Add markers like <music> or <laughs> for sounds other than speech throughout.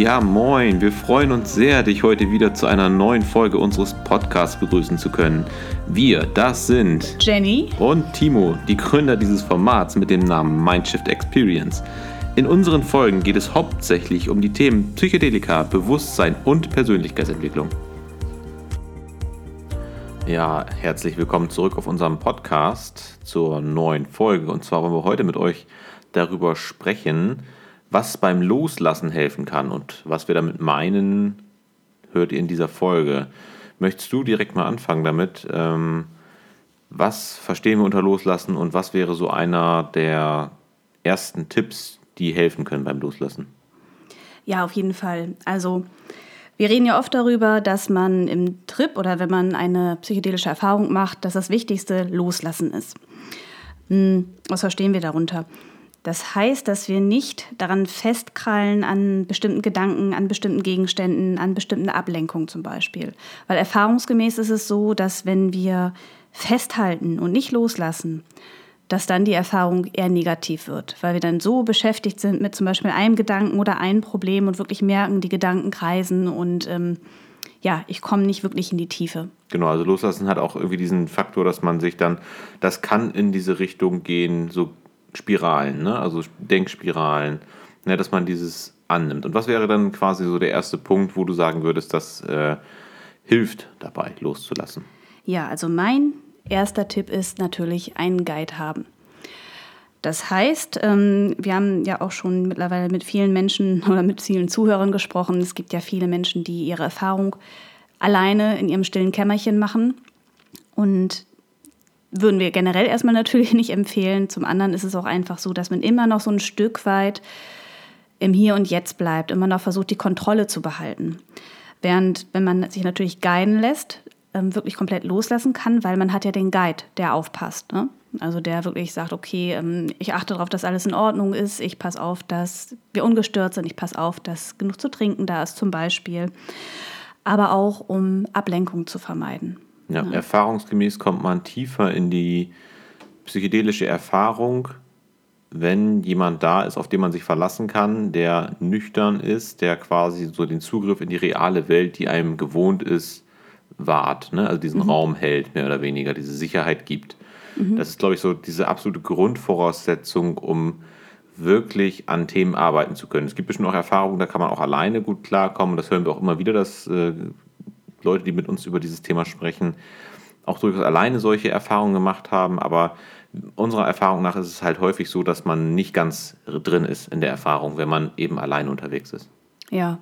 Ja, moin. Wir freuen uns sehr, dich heute wieder zu einer neuen Folge unseres Podcasts begrüßen zu können. Wir, das sind Jenny und Timo, die Gründer dieses Formats mit dem Namen Mindshift Experience. In unseren Folgen geht es hauptsächlich um die Themen Psychedelika, Bewusstsein und Persönlichkeitsentwicklung. Ja, herzlich willkommen zurück auf unserem Podcast zur neuen Folge. Und zwar wollen wir heute mit euch darüber sprechen, was beim Loslassen helfen kann und was wir damit meinen, hört ihr in dieser Folge. Möchtest du direkt mal anfangen damit? Ähm, was verstehen wir unter Loslassen und was wäre so einer der ersten Tipps, die helfen können beim Loslassen? Ja, auf jeden Fall. Also wir reden ja oft darüber, dass man im Trip oder wenn man eine psychedelische Erfahrung macht, dass das Wichtigste Loslassen ist. Hm, was verstehen wir darunter? Das heißt, dass wir nicht daran festkrallen an bestimmten Gedanken, an bestimmten Gegenständen, an bestimmten Ablenkungen zum Beispiel. Weil erfahrungsgemäß ist es so, dass wenn wir festhalten und nicht loslassen, dass dann die Erfahrung eher negativ wird, weil wir dann so beschäftigt sind mit zum Beispiel einem Gedanken oder einem Problem und wirklich merken, die Gedanken kreisen und ähm, ja, ich komme nicht wirklich in die Tiefe. Genau, also loslassen hat auch irgendwie diesen Faktor, dass man sich dann, das kann in diese Richtung gehen, so Spiralen, ne? also Denkspiralen, ne? dass man dieses annimmt. Und was wäre dann quasi so der erste Punkt, wo du sagen würdest, das äh, hilft dabei, loszulassen? Ja, also mein erster Tipp ist natürlich einen Guide haben. Das heißt, ähm, wir haben ja auch schon mittlerweile mit vielen Menschen <laughs> oder mit vielen Zuhörern gesprochen. Es gibt ja viele Menschen, die ihre Erfahrung alleine in ihrem stillen Kämmerchen machen. Und würden wir generell erstmal <laughs> natürlich nicht empfehlen. Zum anderen ist es auch einfach so, dass man immer noch so ein Stück weit im Hier und Jetzt bleibt, immer noch versucht, die Kontrolle zu behalten. Während, wenn man sich natürlich guiden lässt, ähm, wirklich komplett loslassen kann, weil man hat ja den Guide, der aufpasst. Ne? Also der wirklich sagt, okay, ähm, ich achte darauf, dass alles in Ordnung ist, ich passe auf, dass wir ungestört sind, ich passe auf, dass genug zu trinken da ist zum Beispiel. Aber auch, um Ablenkung zu vermeiden. Ja, ja. Erfahrungsgemäß kommt man tiefer in die psychedelische Erfahrung, wenn jemand da ist, auf den man sich verlassen kann, der nüchtern ist, der quasi so den Zugriff in die reale Welt, die einem gewohnt ist, wahrt. Ne? Also diesen mhm. Raum hält, mehr oder weniger, diese Sicherheit gibt. Mhm. Das ist, glaube ich, so diese absolute Grundvoraussetzung, um wirklich an Themen arbeiten zu können. Es gibt bestimmt auch Erfahrungen, da kann man auch alleine gut klarkommen. Das hören wir auch immer wieder, dass äh, Leute, die mit uns über dieses Thema sprechen, auch durchaus alleine solche Erfahrungen gemacht haben. Aber unserer Erfahrung nach ist es halt häufig so, dass man nicht ganz drin ist in der Erfahrung, wenn man eben alleine unterwegs ist. Ja,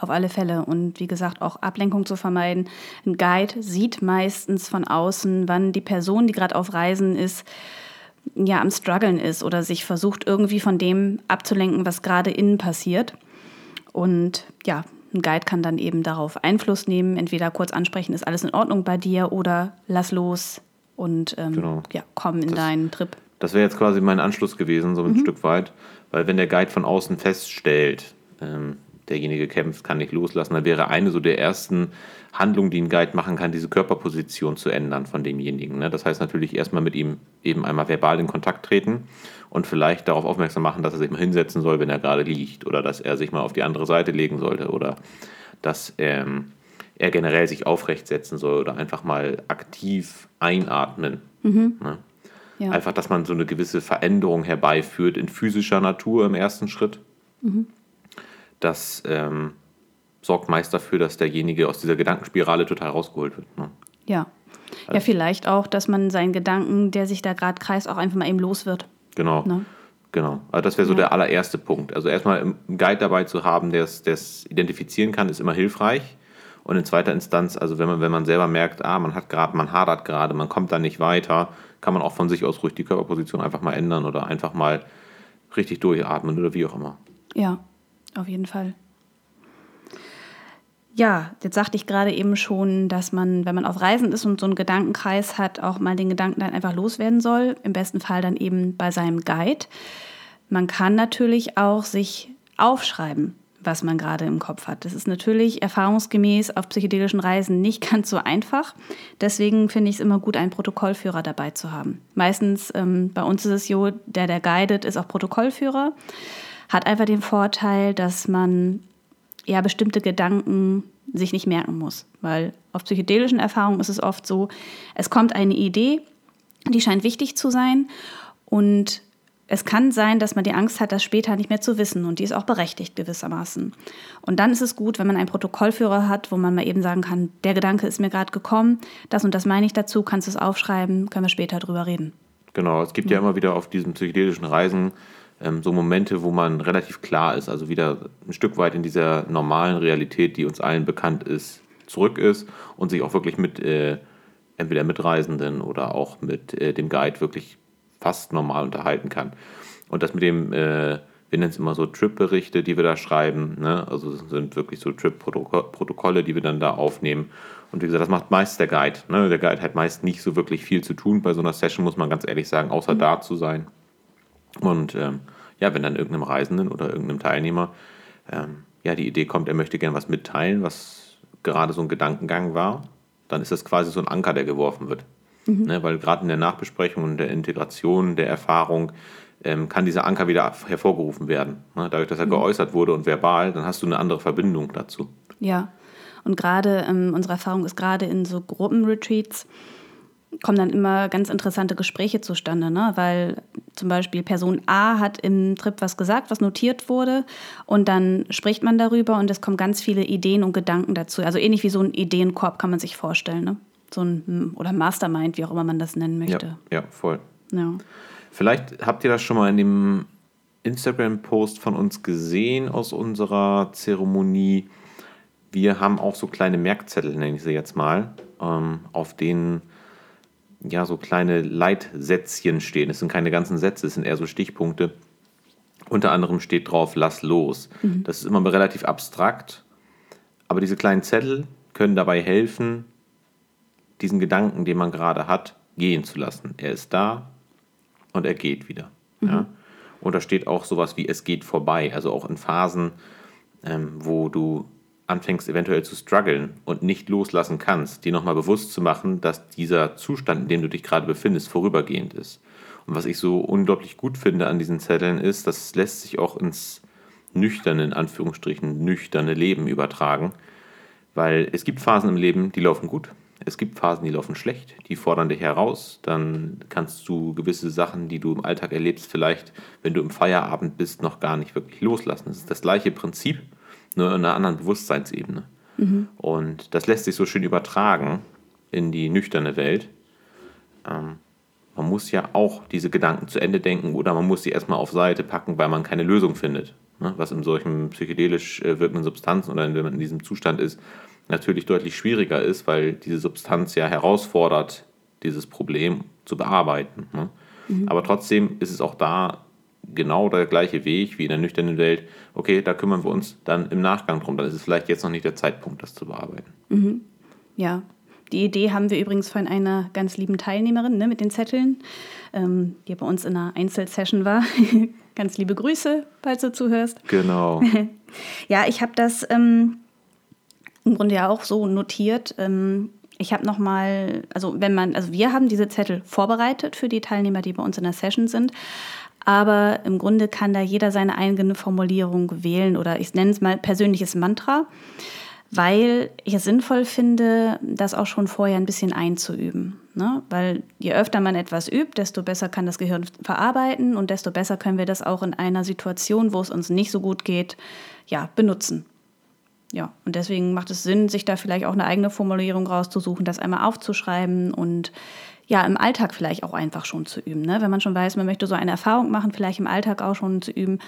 auf alle Fälle. Und wie gesagt, auch Ablenkung zu vermeiden. Ein Guide sieht meistens von außen, wann die Person, die gerade auf Reisen ist, ja am struggeln ist oder sich versucht irgendwie von dem abzulenken, was gerade innen passiert. Und ja, ein Guide kann dann eben darauf Einfluss nehmen, entweder kurz ansprechen, ist alles in Ordnung bei dir oder lass los und ähm, genau. ja, komm in das, deinen Trip. Das wäre jetzt quasi mein Anschluss gewesen, so ein mhm. Stück weit, weil wenn der Guide von außen feststellt, ähm, derjenige kämpft, kann nicht loslassen, dann wäre eine so der ersten Handlungen, die ein Guide machen kann, diese Körperposition zu ändern von demjenigen. Ne? Das heißt natürlich erstmal mit ihm eben einmal verbal in Kontakt treten und vielleicht darauf aufmerksam machen, dass er sich mal hinsetzen soll, wenn er gerade liegt oder dass er sich mal auf die andere Seite legen sollte oder dass ähm, er generell sich aufrecht setzen soll oder einfach mal aktiv einatmen. Mhm. Ne? Ja. Einfach, dass man so eine gewisse Veränderung herbeiführt in physischer Natur im ersten Schritt. Mhm das ähm, sorgt meist dafür, dass derjenige aus dieser Gedankenspirale total rausgeholt wird. Ne? Ja. Also, ja, vielleicht auch, dass man seinen Gedanken, der sich da gerade kreist, auch einfach mal eben los wird. Genau. Ne? Genau. Also das wäre so ja. der allererste Punkt. Also erstmal einen Guide dabei zu haben, der es identifizieren kann, ist immer hilfreich. Und in zweiter Instanz, also wenn man, wenn man selber merkt, ah, man hat gerade, man hadert gerade, man kommt da nicht weiter, kann man auch von sich aus ruhig die Körperposition einfach mal ändern oder einfach mal richtig durchatmen oder wie auch immer. Ja, auf jeden Fall. Ja, jetzt sagte ich gerade eben schon, dass man, wenn man auf Reisen ist und so einen Gedankenkreis hat, auch mal den Gedanken dann einfach loswerden soll. Im besten Fall dann eben bei seinem Guide. Man kann natürlich auch sich aufschreiben, was man gerade im Kopf hat. Das ist natürlich erfahrungsgemäß auf psychedelischen Reisen nicht ganz so einfach. Deswegen finde ich es immer gut, einen Protokollführer dabei zu haben. Meistens ähm, bei uns ist es so, der, der guidet, ist auch Protokollführer hat einfach den Vorteil, dass man ja bestimmte Gedanken sich nicht merken muss. Weil auf psychedelischen Erfahrungen ist es oft so, es kommt eine Idee, die scheint wichtig zu sein und es kann sein, dass man die Angst hat, das später nicht mehr zu wissen und die ist auch berechtigt gewissermaßen. Und dann ist es gut, wenn man einen Protokollführer hat, wo man mal eben sagen kann, der Gedanke ist mir gerade gekommen, das und das meine ich dazu, kannst du es aufschreiben, können wir später drüber reden. Genau, es gibt ja, ja immer wieder auf diesen psychedelischen Reisen ähm, so Momente, wo man relativ klar ist, also wieder ein Stück weit in dieser normalen Realität, die uns allen bekannt ist, zurück ist und sich auch wirklich mit äh, entweder mit Reisenden oder auch mit äh, dem Guide wirklich fast normal unterhalten kann. Und das mit dem, äh, wir nennen es immer so Trip-Berichte, die wir da schreiben, ne? also das sind wirklich so Trip-Protokolle, die wir dann da aufnehmen. Und wie gesagt, das macht meist der Guide. Ne? Der Guide hat meist nicht so wirklich viel zu tun bei so einer Session, muss man ganz ehrlich sagen, außer mhm. da zu sein. Und ähm, ja, wenn dann irgendeinem Reisenden oder irgendeinem Teilnehmer ähm, ja, die Idee kommt, er möchte gerne was mitteilen, was gerade so ein Gedankengang war, dann ist das quasi so ein Anker, der geworfen wird. Mhm. Ne, weil gerade in der Nachbesprechung und der Integration der Erfahrung ähm, kann dieser Anker wieder hervorgerufen werden. Ne, dadurch, dass er mhm. geäußert wurde und verbal, dann hast du eine andere Verbindung dazu. Ja, und gerade ähm, unsere Erfahrung ist gerade in so Gruppenretreats, kommen dann immer ganz interessante Gespräche zustande, ne? weil zum Beispiel Person A hat im Trip was gesagt, was notiert wurde und dann spricht man darüber und es kommen ganz viele Ideen und Gedanken dazu. Also ähnlich wie so ein Ideenkorb kann man sich vorstellen. Ne? So ein, oder Mastermind, wie auch immer man das nennen möchte. Ja, ja voll. Ja. Vielleicht habt ihr das schon mal in dem Instagram-Post von uns gesehen aus unserer Zeremonie. Wir haben auch so kleine Merkzettel, nenne ich sie jetzt mal, ähm, auf denen ja, so kleine Leitsätzchen stehen. Es sind keine ganzen Sätze, es sind eher so Stichpunkte. Unter anderem steht drauf, lass los. Mhm. Das ist immer relativ abstrakt, aber diese kleinen Zettel können dabei helfen, diesen Gedanken, den man gerade hat, gehen zu lassen. Er ist da und er geht wieder. Mhm. Ja? Und da steht auch sowas wie, es geht vorbei. Also auch in Phasen, ähm, wo du anfängst eventuell zu strugglen und nicht loslassen kannst, dir nochmal bewusst zu machen, dass dieser Zustand, in dem du dich gerade befindest, vorübergehend ist. Und was ich so unglaublich gut finde an diesen Zetteln ist, das lässt sich auch ins nüchterne, in Anführungsstrichen, nüchterne Leben übertragen, weil es gibt Phasen im Leben, die laufen gut. Es gibt Phasen, die laufen schlecht, die fordern dich heraus. Dann kannst du gewisse Sachen, die du im Alltag erlebst, vielleicht, wenn du im Feierabend bist, noch gar nicht wirklich loslassen. Das ist das gleiche Prinzip nur in einer anderen Bewusstseinsebene. Mhm. Und das lässt sich so schön übertragen in die nüchterne Welt. Ähm, man muss ja auch diese Gedanken zu Ende denken oder man muss sie erstmal auf Seite packen, weil man keine Lösung findet. Ne? Was in solchen psychedelisch äh, wirkenden Substanzen oder wenn man in diesem Zustand ist, natürlich deutlich schwieriger ist, weil diese Substanz ja herausfordert, dieses Problem zu bearbeiten. Ne? Mhm. Aber trotzdem ist es auch da genau der gleiche Weg wie in der nüchternen Welt. Okay, da kümmern wir uns dann im Nachgang drum. Dann ist es vielleicht jetzt noch nicht der Zeitpunkt, das zu bearbeiten. Mhm. Ja, die Idee haben wir übrigens von einer ganz lieben Teilnehmerin ne, mit den Zetteln, ähm, die bei uns in einer Einzelsession war. <laughs> ganz liebe Grüße, falls du zuhörst. Genau. <laughs> ja, ich habe das ähm, im Grunde ja auch so notiert. Ähm, ich habe nochmal, also wenn man, also wir haben diese Zettel vorbereitet für die Teilnehmer, die bei uns in der Session sind, aber im Grunde kann da jeder seine eigene Formulierung wählen oder ich nenne es mal persönliches Mantra, weil ich es sinnvoll finde, das auch schon vorher ein bisschen einzuüben. Ne? Weil je öfter man etwas übt, desto besser kann das Gehirn verarbeiten und desto besser können wir das auch in einer Situation, wo es uns nicht so gut geht, ja, benutzen. Ja, und deswegen macht es Sinn, sich da vielleicht auch eine eigene Formulierung rauszusuchen, das einmal aufzuschreiben und ja, im Alltag vielleicht auch einfach schon zu üben. Ne? Wenn man schon weiß, man möchte so eine Erfahrung machen, vielleicht im Alltag auch schon zu üben.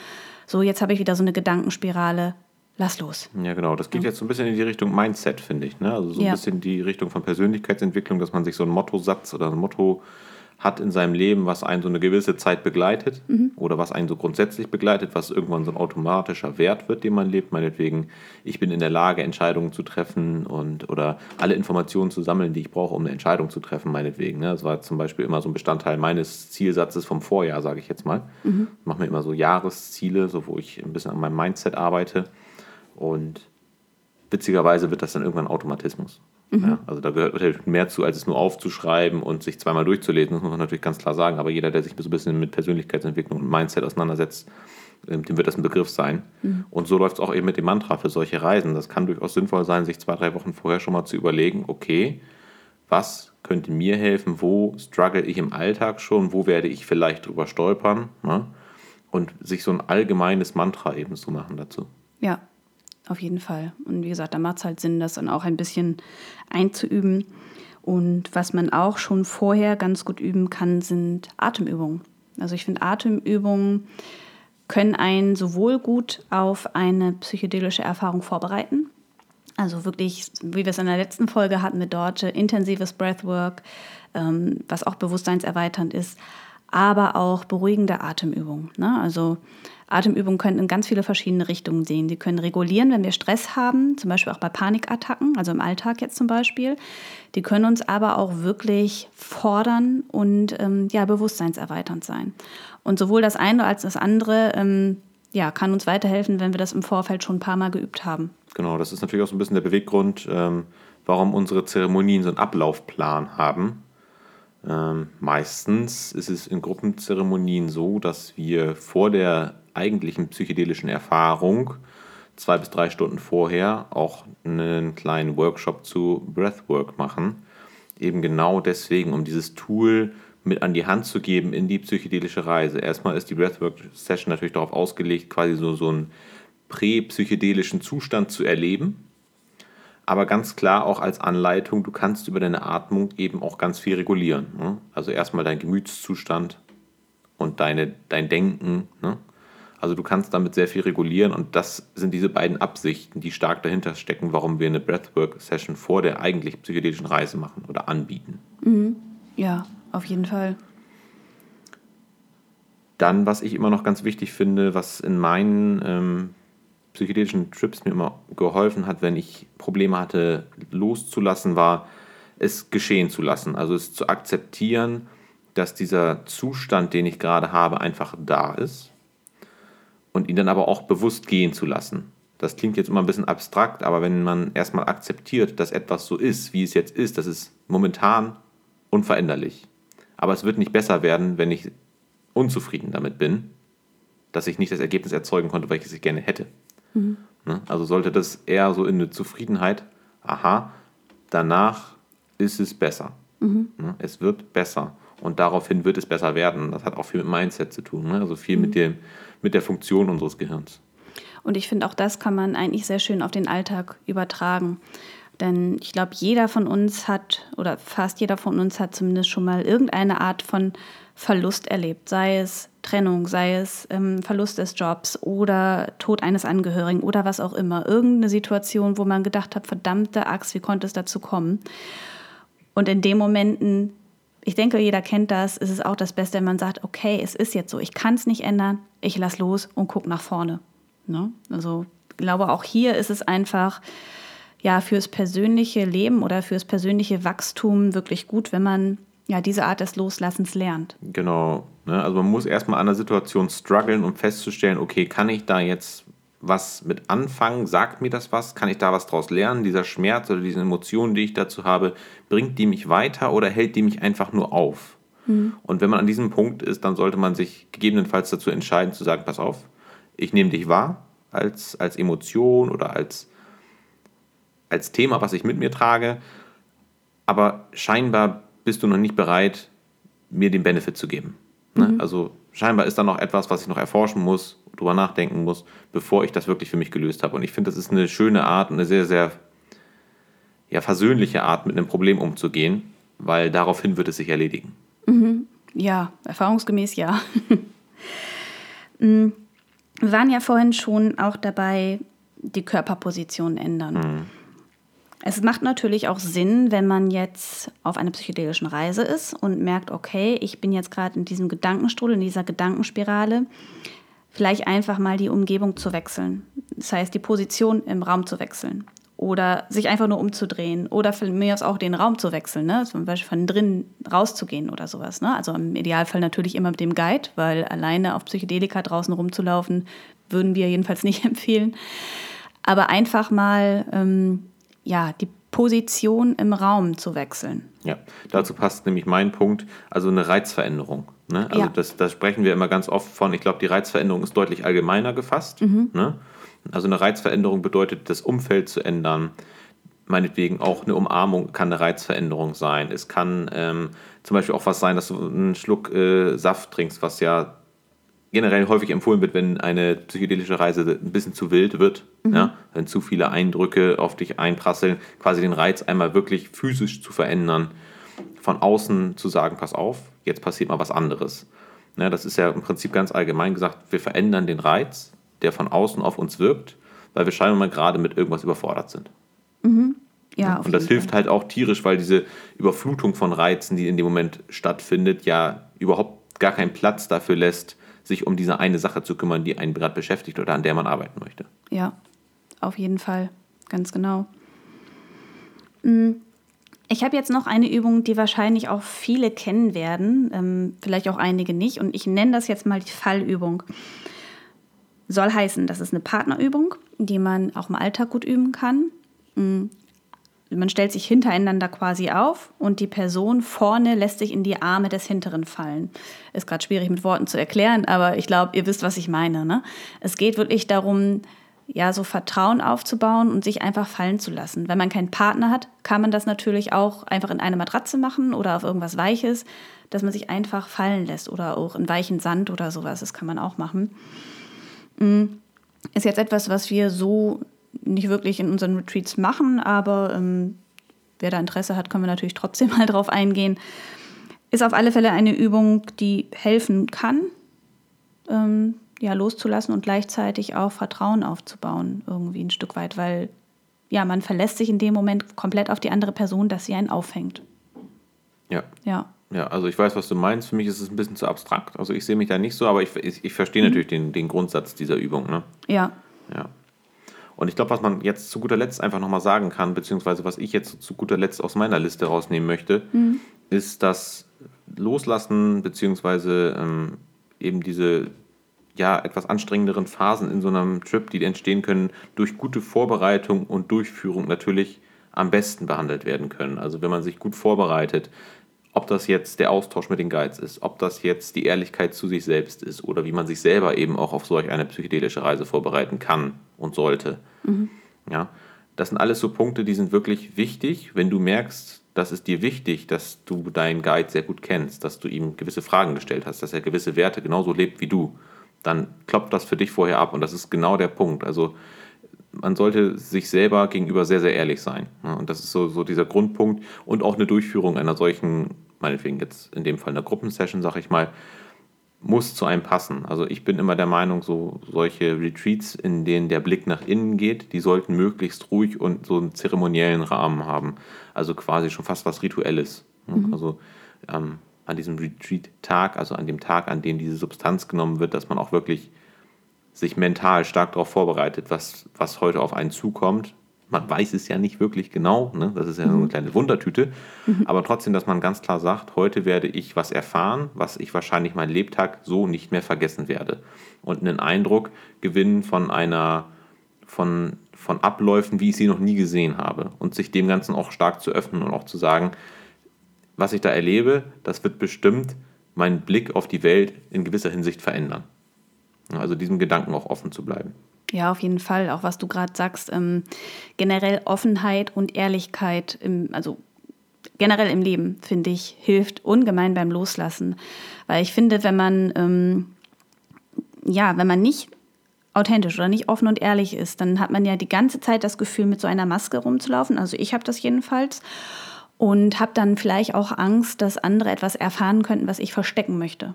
So, jetzt habe ich wieder so eine Gedankenspirale. Lass los. Ja, genau. Das geht jetzt so ein bisschen in die Richtung Mindset, finde ich. Ne? Also so ein ja. bisschen die Richtung von Persönlichkeitsentwicklung, dass man sich so ein Mottosatz oder ein Motto hat in seinem Leben, was einen so eine gewisse Zeit begleitet mhm. oder was einen so grundsätzlich begleitet, was irgendwann so ein automatischer Wert wird, den man lebt. Meinetwegen, ich bin in der Lage, Entscheidungen zu treffen und oder alle Informationen zu sammeln, die ich brauche, um eine Entscheidung zu treffen, meinetwegen. Ne? Das war zum Beispiel immer so ein Bestandteil meines Zielsatzes vom Vorjahr, sage ich jetzt mal. Mhm. Ich mache mir immer so Jahresziele, so wo ich ein bisschen an meinem Mindset arbeite. Und witzigerweise wird das dann irgendwann Automatismus. Mhm. Ja, also da gehört mehr zu, als es nur aufzuschreiben und sich zweimal durchzulesen, das muss man natürlich ganz klar sagen. Aber jeder, der sich so ein bisschen mit Persönlichkeitsentwicklung und Mindset auseinandersetzt, ähm, dem wird das ein Begriff sein. Mhm. Und so läuft es auch eben mit dem Mantra für solche Reisen. Das kann durchaus sinnvoll sein, sich zwei, drei Wochen vorher schon mal zu überlegen, okay, was könnte mir helfen, wo struggle ich im Alltag schon, wo werde ich vielleicht drüber stolpern. Ne? Und sich so ein allgemeines Mantra eben zu machen dazu. Ja, auf jeden Fall. Und wie gesagt, da macht es halt Sinn, das dann auch ein bisschen einzuüben. Und was man auch schon vorher ganz gut üben kann, sind Atemübungen. Also ich finde, Atemübungen können einen sowohl gut auf eine psychedelische Erfahrung vorbereiten, also wirklich, wie wir es in der letzten Folge hatten mit Dorje, intensives Breathwork, ähm, was auch bewusstseinserweiternd ist, aber auch beruhigende Atemübungen. Ne? Also Atemübungen können in ganz viele verschiedene Richtungen sehen. Sie können regulieren, wenn wir Stress haben, zum Beispiel auch bei Panikattacken, also im Alltag jetzt zum Beispiel. Die können uns aber auch wirklich fordern und ähm, ja, bewusstseinserweiternd sein. Und sowohl das eine als das andere ähm, ja, kann uns weiterhelfen, wenn wir das im Vorfeld schon ein paar Mal geübt haben. Genau, das ist natürlich auch so ein bisschen der Beweggrund, ähm, warum unsere Zeremonien so einen Ablaufplan haben. Ähm, meistens ist es in Gruppenzeremonien so, dass wir vor der eigentlichen psychedelischen Erfahrung zwei bis drei Stunden vorher auch einen kleinen Workshop zu Breathwork machen. Eben genau deswegen, um dieses Tool mit an die Hand zu geben in die psychedelische Reise. Erstmal ist die Breathwork-Session natürlich darauf ausgelegt, quasi so, so einen prä-psychedelischen Zustand zu erleben. Aber ganz klar auch als Anleitung, du kannst über deine Atmung eben auch ganz viel regulieren. Ne? Also erstmal dein Gemütszustand und deine, dein Denken. Ne? Also du kannst damit sehr viel regulieren und das sind diese beiden Absichten, die stark dahinter stecken, warum wir eine Breathwork-Session vor der eigentlich psychedelischen Reise machen oder anbieten. Mhm. Ja, auf jeden Fall. Dann, was ich immer noch ganz wichtig finde, was in meinen ähm, psychedelischen Trips mir immer geholfen hat, wenn ich Probleme hatte, loszulassen, war, es geschehen zu lassen. Also es zu akzeptieren, dass dieser Zustand, den ich gerade habe, einfach da ist und ihn dann aber auch bewusst gehen zu lassen. Das klingt jetzt immer ein bisschen abstrakt, aber wenn man erstmal akzeptiert, dass etwas so ist, wie es jetzt ist, das ist momentan unveränderlich. Aber es wird nicht besser werden, wenn ich unzufrieden damit bin, dass ich nicht das Ergebnis erzeugen konnte, weil ich gerne hätte. Mhm. Also sollte das eher so in eine Zufriedenheit, aha, danach ist es besser. Mhm. Ne? Es wird besser. Und daraufhin wird es besser werden. Das hat auch viel mit Mindset zu tun, ne? also viel mhm. mit, dem, mit der Funktion unseres Gehirns. Und ich finde, auch das kann man eigentlich sehr schön auf den Alltag übertragen. Denn ich glaube, jeder von uns hat, oder fast jeder von uns hat zumindest schon mal irgendeine Art von Verlust erlebt. Sei es Trennung, sei es ähm, Verlust des Jobs oder Tod eines Angehörigen oder was auch immer. Irgendeine Situation, wo man gedacht hat, verdammte Axt, wie konnte es dazu kommen? Und in den Momenten, ich denke, jeder kennt das, ist es auch das Beste, wenn man sagt, okay, es ist jetzt so, ich kann es nicht ändern, ich lass los und gucke nach vorne. Ne? Also ich glaube, auch hier ist es einfach ja fürs persönliche Leben oder fürs persönliche Wachstum wirklich gut, wenn man ja diese Art des Loslassens lernt. Genau. Ne? Also man muss erstmal an der Situation strugglen, um festzustellen, okay, kann ich da jetzt was mit anfangen? Sagt mir das was? Kann ich da was draus lernen? Dieser Schmerz oder diese Emotionen, die ich dazu habe, bringt die mich weiter oder hält die mich einfach nur auf? Mhm. Und wenn man an diesem Punkt ist, dann sollte man sich gegebenenfalls dazu entscheiden, zu sagen, pass auf, ich nehme dich wahr als, als Emotion oder als als Thema, was ich mit mir trage, aber scheinbar bist du noch nicht bereit, mir den Benefit zu geben. Ne? Mhm. Also scheinbar ist da noch etwas, was ich noch erforschen muss, drüber nachdenken muss, bevor ich das wirklich für mich gelöst habe. Und ich finde, das ist eine schöne Art, eine sehr, sehr ja, versöhnliche Art, mit einem Problem umzugehen, weil daraufhin wird es sich erledigen. Mhm. Ja, erfahrungsgemäß ja. <laughs> Mm, wir waren ja vorhin schon auch dabei, die Körperposition ändern. Mhm. Es macht natürlich auch Sinn, wenn man jetzt auf einer psychedelischen Reise ist und merkt, okay, ich bin jetzt gerade in diesem Gedankenstrudel, in dieser Gedankenspirale, vielleicht einfach mal die Umgebung zu wechseln. Das heißt, die Position im Raum zu wechseln oder sich einfach nur umzudrehen oder für mich aus auch den Raum zu wechseln, ne? zum Beispiel von drinnen rauszugehen oder sowas. Ne? Also im Idealfall natürlich immer mit dem Guide, weil alleine auf Psychedelika draußen rumzulaufen, würden wir jedenfalls <laughs> nicht empfehlen. Aber einfach mal ähm, ja, die Position im Raum zu wechseln. Ja, dazu passt nämlich mein Punkt, also eine Reizveränderung. Ne? Also Ja. das, das sprechen wir immer ganz oft von, ich glaube, die Reizveränderung ist deutlich allgemeiner gefasst. Ne? Also eine Reizveränderung bedeutet, das Umfeld zu ändern. Meinetwegen auch eine Umarmung kann eine Reizveränderung sein. Es kann ähm, zum Beispiel auch was sein, dass du einen Schluck äh, Saft trinkst, was ja generell häufig empfohlen wird, wenn eine psychedelische Reise ein bisschen zu wild wird, ja, wenn zu viele Eindrücke auf dich einprasseln, quasi den Reiz einmal wirklich physisch zu verändern, von außen zu sagen, pass auf, jetzt passiert mal was anderes. Ja, das ist ja im Prinzip ganz allgemein gesagt, wir verändern den Reiz, der von außen auf uns wirkt, weil wir scheinbar mal gerade mit irgendwas überfordert sind. Ja, auf Und das hilft halt auch tierisch, weil diese Überflutung von Reizen, die in dem Moment stattfindet, ja überhaupt gar keinen Platz dafür lässt, sich um diese eine Sache zu kümmern, die einen gerade beschäftigt oder an der man arbeiten möchte. Ja, auf jeden Fall. Ganz genau. Mm, Ich habe jetzt noch eine Übung, die wahrscheinlich auch viele kennen werden, ähm, vielleicht auch einige nicht. Und ich nenne das jetzt mal die Fallübung. Soll heißen, das ist eine Partnerübung, die man auch im Alltag gut üben kann. Man stellt sich hintereinander quasi auf und die Person vorne lässt sich in die Arme des Hinteren fallen. Ist gerade schwierig mit Worten zu erklären, aber ich glaube, ihr wisst, was ich meine. Ne? Es geht wirklich darum, ja, so Vertrauen aufzubauen und sich einfach fallen zu lassen. Wenn man keinen Partner hat, kann man das natürlich auch einfach in eine Matratze machen oder auf irgendwas Weiches, dass man sich einfach fallen lässt oder auch in weichen Sand oder sowas. Das kann man auch machen. Ist jetzt etwas, was wir so nicht wirklich in unseren Retreats machen, aber ähm, wer da Interesse hat, können wir natürlich trotzdem <laughs> mal drauf eingehen. Ist auf alle Fälle eine Übung, die helfen kann, ähm, ja, loszulassen und gleichzeitig auch Vertrauen aufzubauen, irgendwie ein Stück weit, weil ja, man verlässt sich in dem Moment komplett auf die andere Person, dass sie einen auffängt. Ja. Ja. Ja, also ich weiß, was du meinst. Für mich ist es ein bisschen zu abstrakt. Also ich sehe mich da nicht so, aber ich, ich, ich verstehe natürlich den, den Grundsatz dieser Übung. Ne? Ja. Ja. Und ich glaube, was man jetzt zu guter Letzt einfach nochmal sagen kann, beziehungsweise was ich jetzt zu guter Letzt aus meiner Liste rausnehmen möchte, ist das Loslassen, beziehungsweise ähm, eben diese ja, etwas anstrengenderen Phasen in so einem Trip, die entstehen können, durch gute Vorbereitung und Durchführung natürlich am besten behandelt werden können. Also wenn man sich gut vorbereitet, ob das jetzt der Austausch mit den Guides ist, ob das jetzt die Ehrlichkeit zu sich selbst ist oder wie man sich selber eben auch auf solch eine psychedelische Reise vorbereiten kann und sollte. Ja, das sind alles so Punkte, die sind wirklich wichtig, wenn du merkst, das ist dir wichtig, dass du deinen Guide sehr gut kennst, dass du ihm gewisse Fragen gestellt hast, dass er gewisse Werte genauso lebt wie du, dann klopft das für dich vorher ab und das ist genau der Punkt. Also man sollte sich selber gegenüber sehr, sehr ehrlich sein. Und das ist so, so dieser Grundpunkt und auch eine Durchführung einer solchen, meinetwegen jetzt in dem Fall einer Gruppensession, sag ich mal, muss zu einem passen. Also ich bin immer der Meinung, so solche Retreats, in denen der Blick nach innen geht, die sollten möglichst ruhig und so einen zeremoniellen Rahmen haben. Also quasi schon fast was Rituelles. ne? Also ähm, an diesem Retreat-Tag, also an dem Tag, an dem diese Substanz genommen wird, dass man auch wirklich sich mental stark darauf vorbereitet, was, was heute auf einen zukommt. Man weiß es ja nicht wirklich genau, ne? das ist ja so eine kleine Wundertüte, aber trotzdem, dass man ganz klar sagt, heute werde ich was erfahren, was ich wahrscheinlich mein Lebtag so nicht mehr vergessen werde. Und einen Eindruck gewinnen von einer, von, von Abläufen, wie ich sie noch nie gesehen habe. Und sich dem Ganzen auch stark zu öffnen und auch zu sagen, was ich da erlebe, das wird bestimmt meinen Blick auf die Welt in gewisser Hinsicht verändern. Also diesem Gedanken auch offen zu bleiben. Ja, auf jeden Fall. Auch was du gerade sagst, ähm, generell Offenheit und Ehrlichkeit, im, also generell im Leben, finde ich, hilft ungemein beim Loslassen. Weil ich finde, wenn man, ähm, ja, wenn man nicht authentisch oder nicht offen und ehrlich ist, dann hat man ja die ganze Zeit das Gefühl, mit so einer Maske rumzulaufen. Also ich habe das jedenfalls. Und habe dann vielleicht auch Angst, dass andere etwas erfahren könnten, was ich verstecken möchte.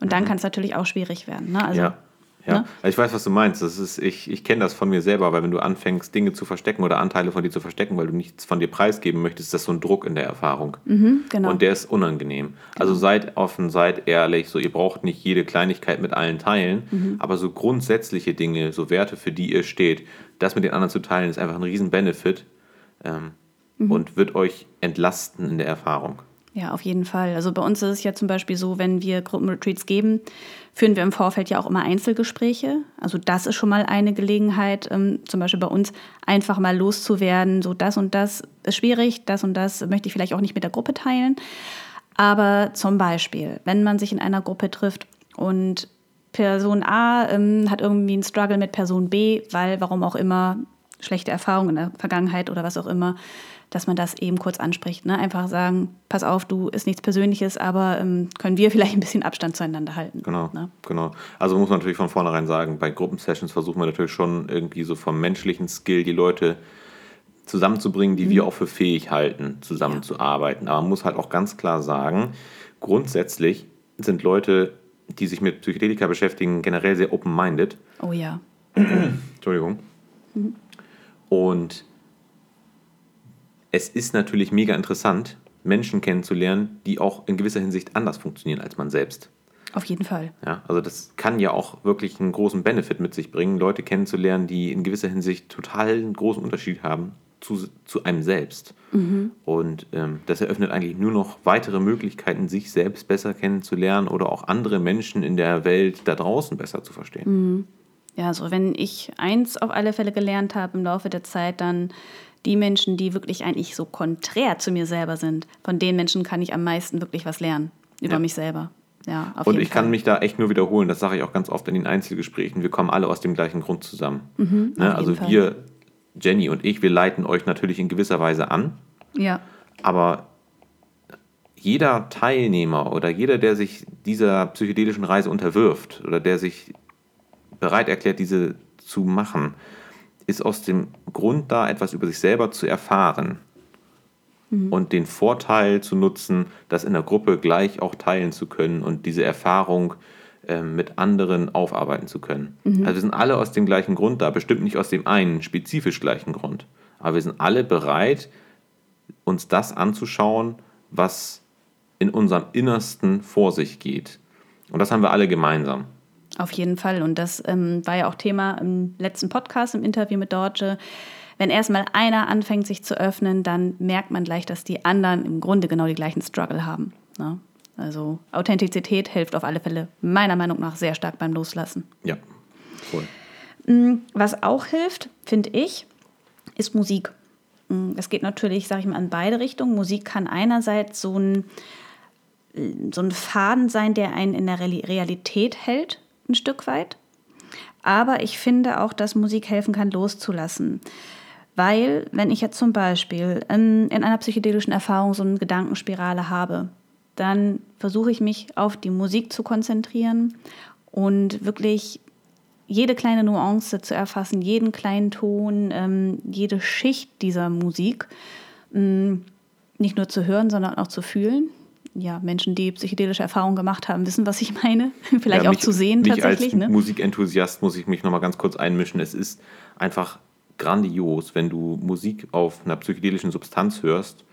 Und dann kann es natürlich auch schwierig werden. Ne? Also, Ja. Ja, Ne? Also ich weiß, was du meinst. Das ist, ich ich kenne das von mir selber, weil wenn du anfängst, Dinge zu verstecken oder Anteile von dir zu verstecken, weil du nichts von dir preisgeben möchtest, ist das so ein Druck in der Erfahrung. genau. Und der ist unangenehm. Also seid offen, seid ehrlich. So, ihr braucht nicht jede Kleinigkeit mit allen teilen, Mhm. aber so grundsätzliche Dinge, so Werte, für die ihr steht, das mit den anderen zu teilen, ist einfach ein riesen Benefit ähm, Mhm. und wird euch entlasten in der Erfahrung. Ja, auf jeden Fall. Also bei uns ist es ja zum Beispiel so, wenn wir Gruppenretreats geben, führen wir im Vorfeld ja auch immer Einzelgespräche. Also das ist schon mal eine Gelegenheit, ähm, zum Beispiel bei uns einfach mal loszuwerden. So das und das ist schwierig, das und das möchte ich vielleicht auch nicht mit der Gruppe teilen. Aber zum Beispiel, wenn man sich in einer Gruppe trifft und Person A ähm, hat irgendwie einen Struggle mit Person B, weil, warum auch immer, schlechte Erfahrungen in der Vergangenheit oder was auch immer, dass man das eben kurz anspricht. Ne? Einfach sagen, pass auf, du ist nichts Persönliches, aber ähm, können wir <laughs> vielleicht ein bisschen Abstand zueinander halten. Genau, ne? genau. Also muss man natürlich von vornherein sagen, bei Gruppensessions versuchen wir natürlich schon irgendwie so vom menschlichen Skill die Leute zusammenzubringen, die mhm. wir auch für fähig halten, zusammenzuarbeiten. Ja. Aber man muss halt auch ganz klar sagen, grundsätzlich sind Leute, die sich mit Psychedelika beschäftigen, generell sehr open-minded. Oh ja. <clears throat> Entschuldigung. Mhm. Und es ist natürlich mega interessant, Menschen kennenzulernen, die auch in gewisser Hinsicht anders funktionieren als man selbst. Auf jeden Fall. Ja, also das kann ja auch wirklich einen großen Benefit mit sich bringen, Leute kennenzulernen, die in gewisser Hinsicht total einen großen Unterschied haben zu, zu einem selbst. Mhm. Und ähm, das eröffnet eigentlich nur noch weitere Möglichkeiten, sich selbst besser kennenzulernen oder auch andere Menschen in der Welt da draußen besser zu verstehen. Mhm. Ja, so wenn ich eins auf alle Fälle gelernt habe im Laufe der Zeit, dann die Menschen, die wirklich eigentlich so konträr zu mir selber sind, von den Menschen kann ich am meisten wirklich was lernen über ja. mich selber. Ja, und ich Fall. kann mich da echt nur wiederholen, das sage ich auch ganz oft in den Einzelgesprächen. Wir kommen alle aus dem gleichen Grund zusammen. Mhm, ne? Also Fall. wir, Jenny und ich, wir leiten euch natürlich in gewisser Weise an. Ja. Aber jeder Teilnehmer oder jeder, der sich dieser psychedelischen Reise unterwirft oder der sich bereit erklärt, diese zu machen, ist aus dem Grund da, etwas über sich selber zu erfahren mhm. und den Vorteil zu nutzen, das in der Gruppe gleich auch teilen zu können und diese Erfahrung äh, mit anderen aufarbeiten zu können. Mhm. Also wir sind alle aus dem gleichen Grund da, bestimmt nicht aus dem einen spezifisch gleichen Grund, aber wir sind alle bereit, uns das anzuschauen, was in unserem Innersten vor sich geht. Und das haben wir alle gemeinsam. Auf jeden Fall. Und das ähm, war ja auch Thema im letzten Podcast, im Interview mit Dorje. Wenn erstmal einer anfängt, sich zu öffnen, dann merkt man gleich, dass die anderen im Grunde genau die gleichen Struggle haben. Ne? Also Authentizität hilft auf alle Fälle meiner Meinung nach sehr stark beim Loslassen. Ja, voll. Mm, was auch hilft, finde ich, ist Musik. Es mm, geht natürlich, sage ich mal, in beide Richtungen. Musik kann einerseits so ein, so ein Faden sein, der einen in der Realität hält, ein Stück weit. Aber ich finde auch, dass Musik helfen kann, loszulassen. Weil, wenn ich jetzt zum Beispiel in, in einer psychedelischen Erfahrung so eine Gedankenspirale habe, dann versuche ich mich auf die Musik zu konzentrieren und wirklich jede kleine Nuance zu erfassen, jeden kleinen Ton, ähm, jede Schicht dieser Musik ähm, nicht nur zu hören, sondern auch zu fühlen ja, Menschen, die psychedelische Erfahrungen gemacht haben, wissen, was ich meine. <laughs> Vielleicht ja, mich, auch zu sehen mich tatsächlich. Als ne? Musikenthusiast muss ich mich nochmal ganz kurz einmischen. Es ist einfach grandios, wenn du Musik auf einer psychedelischen Substanz hörst.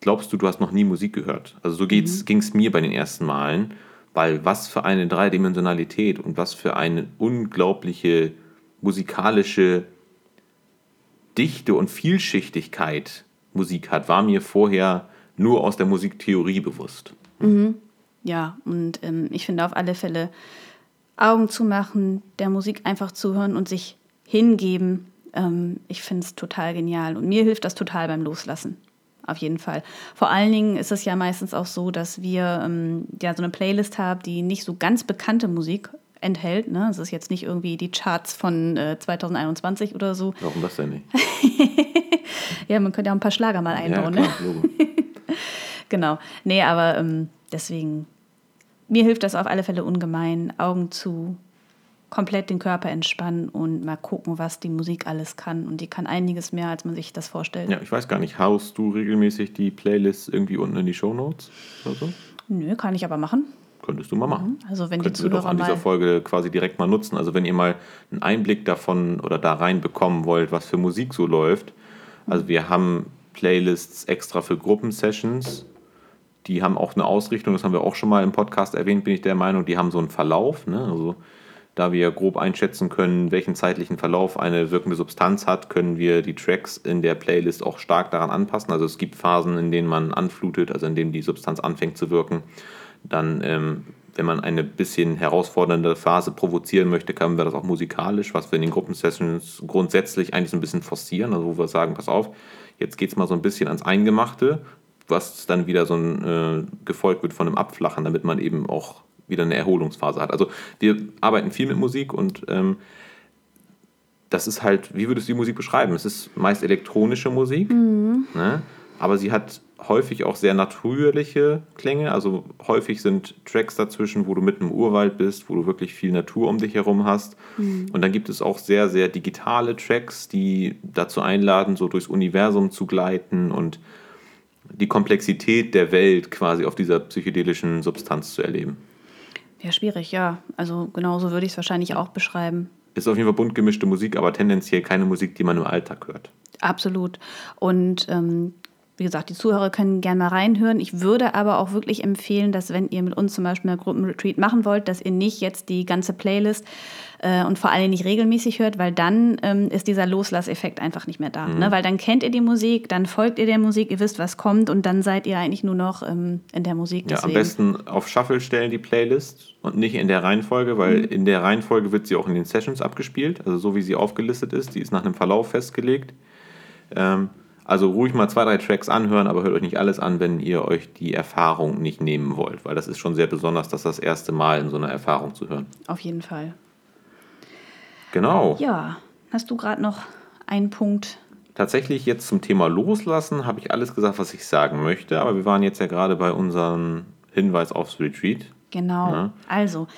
Glaubst du, du hast noch nie Musik gehört? Also so mhm. ging es mir bei den ersten Malen, weil was für eine Dreidimensionalität und was für eine unglaubliche musikalische Dichte und Vielschichtigkeit Musik hat, war mir vorher nur aus der Musiktheorie bewusst. Mhm. Ja, und ähm, ich finde auf alle Fälle Augen zu machen, der Musik einfach zuhören und sich hingeben. Ähm, ich finde es total genial und mir hilft das total beim Loslassen. Auf jeden Fall. Vor allen Dingen ist es ja meistens auch so, dass wir ähm, ja so eine Playlist haben, die nicht so ganz bekannte Musik enthält. Ne? Es ist jetzt nicht irgendwie die Charts von äh, 2021 oder so. Warum das denn nicht? <laughs> ja, man könnte ja auch ein paar Schlager mal einbauen. Ja, klar, ne? Genau. Nee, aber ähm, deswegen, mir hilft das auf alle Fälle ungemein. Augen zu, komplett den Körper entspannen und mal gucken, was die Musik alles kann. Und die kann einiges mehr, als man sich das vorstellt. Ja, ich weiß gar nicht, haust du regelmäßig die Playlists irgendwie unten in die Show Notes oder so? Nö, kann ich aber machen. Könntest du mal machen. Mhm. Also wenn Könnten die Zuhörer wir doch an dieser Folge quasi direkt mal nutzen. Also wenn ihr mal einen Einblick davon oder da rein bekommen wollt, was für Musik so läuft. Also wir haben Playlists extra für Gruppensessions. Die haben auch eine Ausrichtung, das haben wir auch schon mal im Podcast erwähnt, bin ich der Meinung, die haben so einen Verlauf. Ne? Also da wir grob einschätzen können, welchen zeitlichen Verlauf eine wirkende Substanz hat, können wir die Tracks in der Playlist auch stark daran anpassen. Also es gibt Phasen, in denen man anflutet, also in denen die Substanz anfängt zu wirken. Dann, ähm, wenn man eine bisschen herausfordernde Phase provozieren möchte, können wir das auch musikalisch, was wir in den Gruppensessions grundsätzlich eigentlich so ein bisschen forcieren, also wo wir sagen, pass auf, Jetzt geht es mal so ein bisschen ans Eingemachte. Was dann wieder so ein äh, gefolgt wird von einem Abflachen, damit man eben auch wieder eine Erholungsphase hat. Also wir arbeiten viel mit Musik und ähm, das ist halt, wie würdest du die Musik beschreiben? Es ist meist elektronische Musik, mhm. ne? aber sie hat häufig auch sehr natürliche Klänge. Also häufig sind Tracks dazwischen, wo du mitten im Urwald bist, wo du wirklich viel Natur um dich herum hast. Mhm. Und dann gibt es auch sehr, sehr digitale Tracks, die dazu einladen, so durchs Universum zu gleiten und die Komplexität der Welt quasi auf dieser psychedelischen Substanz zu erleben. Ja, schwierig, ja. Also genauso würde ich es wahrscheinlich auch beschreiben. Ist auf jeden Fall bunt gemischte Musik, aber tendenziell keine Musik, die man im Alltag hört. Absolut. Und ähm, wie gesagt, die Zuhörer können gerne mal reinhören. Ich würde aber auch wirklich empfehlen, dass wenn ihr mit uns zum Beispiel einen Gruppenretreat machen wollt, dass ihr nicht jetzt die ganze Playlist äh, und vor allem nicht regelmäßig hört, weil dann ähm, ist dieser Loslasseffekt einfach nicht mehr da. Mhm. Ne? Weil dann kennt ihr die Musik, dann folgt ihr der Musik, ihr wisst, was kommt und dann seid ihr eigentlich nur noch ähm, in der Musik. Ja, am besten auf Shuffle stellen die Playlist und nicht in der Reihenfolge, weil mhm. in der Reihenfolge wird sie auch in den Sessions abgespielt, also so wie sie aufgelistet ist, die ist nach einem Verlauf festgelegt. Ähm, also ruhig mal zwei, drei Tracks anhören, aber hört euch nicht alles an, wenn ihr euch die Erfahrung nicht nehmen wollt, weil das ist schon sehr besonders, das das erste Mal in so einer Erfahrung zu hören. Auf jeden Fall. Genau. Ja, hast du gerade noch einen Punkt? Tatsächlich jetzt zum Thema Loslassen habe ich alles gesagt, was ich sagen möchte, aber wir waren jetzt ja gerade bei unserem Hinweis aufs Retreat. Genau. Ja. Also,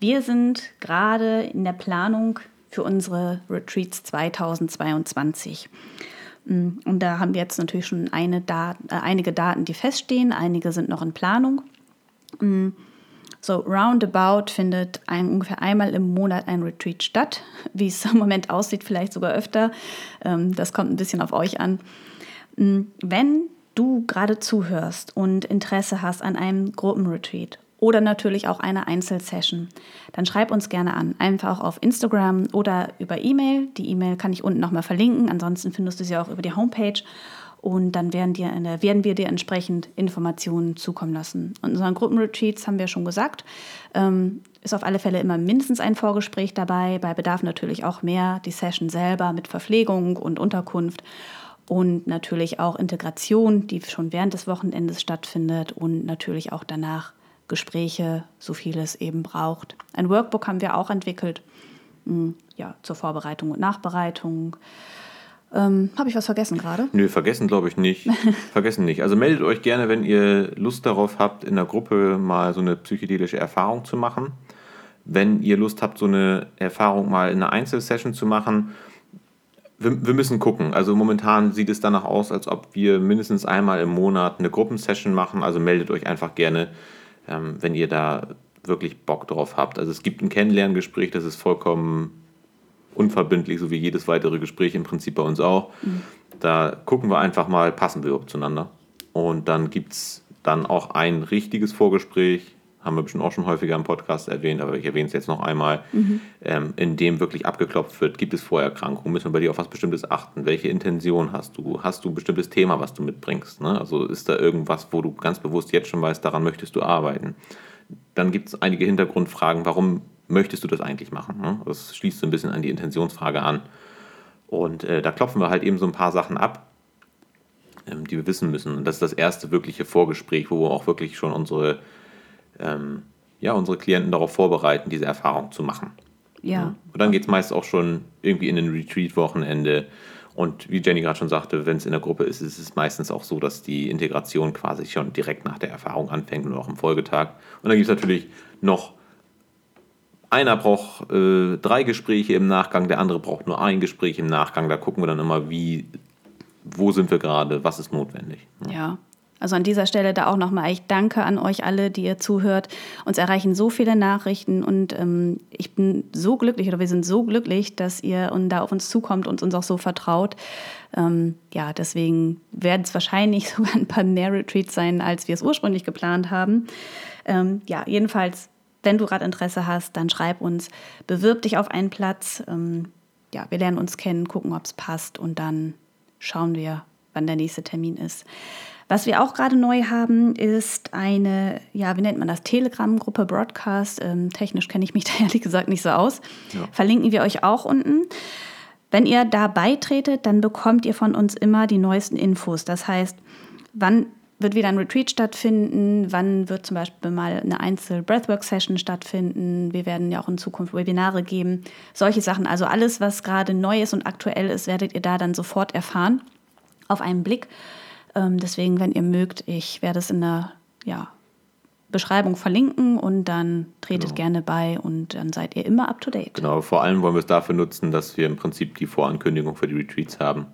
wir sind gerade in der Planung für unsere Retreats 2022. Mm, und da haben wir jetzt natürlich schon eine Dat äh, einige Daten, die feststehen, einige sind noch in Planung. So, roundabout findet ein, ungefähr einmal im Monat ein Retreat statt. <laughs> Wie es im Moment aussieht, vielleicht sogar öfter. Ähm, das kommt ein bisschen auf euch an. Mm, wenn du gerade zuhörst und Interesse hast an einem Gruppenretreat oder natürlich auch eine Einzelsession, dann schreib uns gerne an. Einfach auf Instagram oder über E-Mail. Die E-Mail kann ich unten nochmal verlinken. Ansonsten findest du sie auch über die Homepage. Und dann werden, dir, werden wir dir entsprechend Informationen zukommen lassen. Und unseren Gruppenretreats haben wir schon gesagt, ähm, ist auf alle Fälle immer mindestens ein Vorgespräch dabei, bei Bedarf natürlich auch mehr, die Session selber mit Verpflegung und Unterkunft und natürlich auch Integration, die schon während des Wochenendes stattfindet und natürlich auch danach Gespräche, so viel es eben braucht. Ein Workbook haben wir auch entwickelt, hm, ja, zur Vorbereitung und Nachbereitung. Ähm, Habe ich was vergessen gerade? Nö, vergessen glaube ich nicht. <laughs> vergessen nicht. Also meldet euch gerne, wenn ihr Lust darauf habt, in der Gruppe mal so eine psychedelische Erfahrung zu machen. Wenn ihr Lust habt, so eine Erfahrung mal in einer Einzelsession zu machen, wir, wir, müssen gucken. Also momentan sieht es danach aus, als ob wir mindestens einmal im Monat eine Gruppensession machen. Also meldet euch einfach gerne ähm, wenn ihr da wirklich Bock drauf habt. Also es gibt ein Kennenlerngespräch, das ist vollkommen unverbindlich, so wie jedes weitere Gespräch im Prinzip bei uns auch. Mhm. Da gucken wir einfach mal, passen wir überhaupt zueinander. Und dann gibt es dann auch ein richtiges Vorgespräch, haben wir bestimmt auch schon häufiger im Podcast erwähnt, aber ich erwähne es jetzt noch einmal, mhm. ähm, in dem wirklich abgeklopft wird, gibt es Vorerkrankungen, müssen wir bei dir auf was Bestimmtes achten, welche Intention hast du, hast du ein bestimmtes Thema, was du mitbringst, ne? also ist da irgendwas, wo du ganz bewusst jetzt schon weißt, daran möchtest du arbeiten. Dann gibt es einige Hintergrundfragen, warum möchtest du das eigentlich machen? Ne? Das schließt so ein bisschen an die Intentionsfrage an. Und äh, da klopfen wir halt eben so ein paar Sachen ab, ähm, die wir wissen müssen. Und das ist das erste wirkliche Vorgespräch, wo wir auch wirklich schon unsere ähm, ja, unsere Klienten darauf vorbereiten, diese Erfahrung zu machen. Ja. Und dann geht es meist auch schon irgendwie in ein Retreat-Wochenende. Und wie Jenny gerade schon sagte, wenn es in der Gruppe ist, ist es meistens auch so, dass die Integration quasi schon direkt nach der Erfahrung anfängt und auch am Folgetag. Und dann gibt es natürlich noch, einer braucht äh, drei Gespräche im Nachgang, der andere braucht nur ein Gespräch im Nachgang. Da gucken wir dann immer, wie, wo sind wir gerade, was ist notwendig. Ja. ja. Also an dieser Stelle da auch nochmal echt Danke an euch alle, die ihr zuhört. Uns erreichen so viele Nachrichten und ähm, ich bin so glücklich oder wir sind so glücklich, dass ihr und da auf uns zukommt und uns auch so vertraut. Ähm, ja, deswegen werden es wahrscheinlich <laughs> sogar ein paar mehr Retreats sein, als wir es ursprünglich geplant haben. Ähm, ja, jedenfalls, wenn du gerade Interesse hast, dann schreib uns, bewirb dich auf einen Platz. Ähm, ja, wir lernen uns kennen, gucken, ob es passt und dann schauen wir, wann der nächste Termin ist. Was wir auch gerade neu haben, ist eine, ja, wie nennt man das, Telegram-Gruppe Broadcast. Ähm, technisch kenne ich mich <laughs> da ehrlich gesagt nicht so aus. Ja. Verlinken wir euch auch unten. Wenn ihr da beitretet, dann bekommt ihr von uns immer die neuesten Infos. Das heißt, wann wird wieder ein Retreat stattfinden? Wann wird zum Beispiel mal eine Einzel-Breathwork-Session stattfinden? Wir werden ja auch in Zukunft Webinare geben. Solche Sachen. Also alles, was gerade neu ist und aktuell ist, werdet ihr da dann sofort erfahren. Auf einen Blick. Ähm, deswegen, wenn ihr mögt, ich werde es in der ja, Beschreibung verlinken und dann tretet genau. gerne bei und dann seid ihr immer up to date. Genau, vor allem wollen wir es dafür nutzen, dass wir im Prinzip die Vorankündigung für die Retreats haben.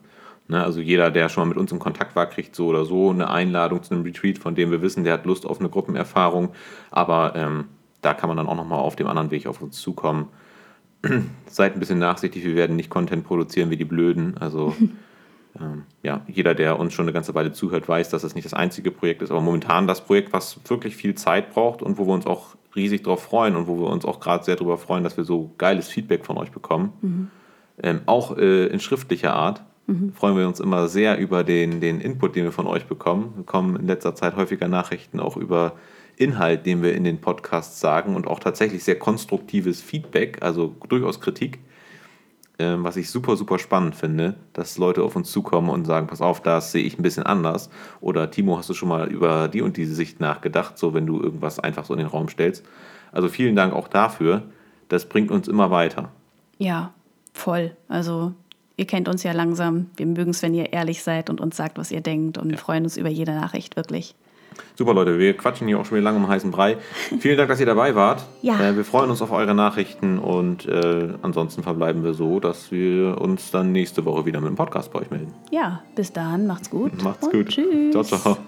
Ne, also jeder, der schon mal mit uns in Kontakt war, kriegt so oder so eine Einladung zu einem Retreat, von dem wir wissen, der hat Lust auf eine Gruppenerfahrung. Aber ähm, da kann man dann auch nochmal auf dem anderen Weg auf uns zukommen. <clears throat> Seid ein bisschen nachsichtig, wir werden nicht Content produzieren wie die Blöden. Also <laughs> ähm, ja, jeder, der uns schon eine ganze Weile zuhört, weiß, dass das nicht das einzige Projekt ist, aber momentan das Projekt, was wirklich viel Zeit braucht und wo wir uns auch riesig darauf freuen und wo wir uns auch gerade sehr darüber freuen, dass wir so geiles Feedback von euch bekommen. Mhm. Ähm, auch äh, in schriftlicher Art mhm. freuen wir uns immer sehr über den, den Input, den wir von euch bekommen. Wir bekommen in letzter Zeit häufiger Nachrichten auch über Inhalt, den wir in den Podcasts sagen und auch tatsächlich sehr konstruktives Feedback, also durchaus Kritik, äh, was ich super, super spannend finde, dass Leute auf uns zukommen und sagen, pass auf, das sehe ich ein bisschen anders. Oder Timo, hast du schon mal über die und diese Sicht nachgedacht, so wenn du irgendwas einfach so in den Raum stellst. Also vielen Dank auch dafür. Das bringt uns immer weiter. Ja, voll. Also ihr kennt uns ja langsam. Wir mögen es, wenn ihr ehrlich seid und uns sagt, was ihr denkt und ja. freuen uns über jede Nachricht, wirklich. Super, Leute, wir quatschen hier auch schon wieder lange um heißen Brei. Vielen Dank, dass ihr dabei wart. Ja. Äh, wir freuen uns auf eure Nachrichten und äh, ansonsten verbleiben wir so, dass wir uns dann nächste Woche wieder mit dem Podcast bei euch melden. Ja, bis dann, macht's gut. Macht's gut. Tschüss. Ciao, ciao.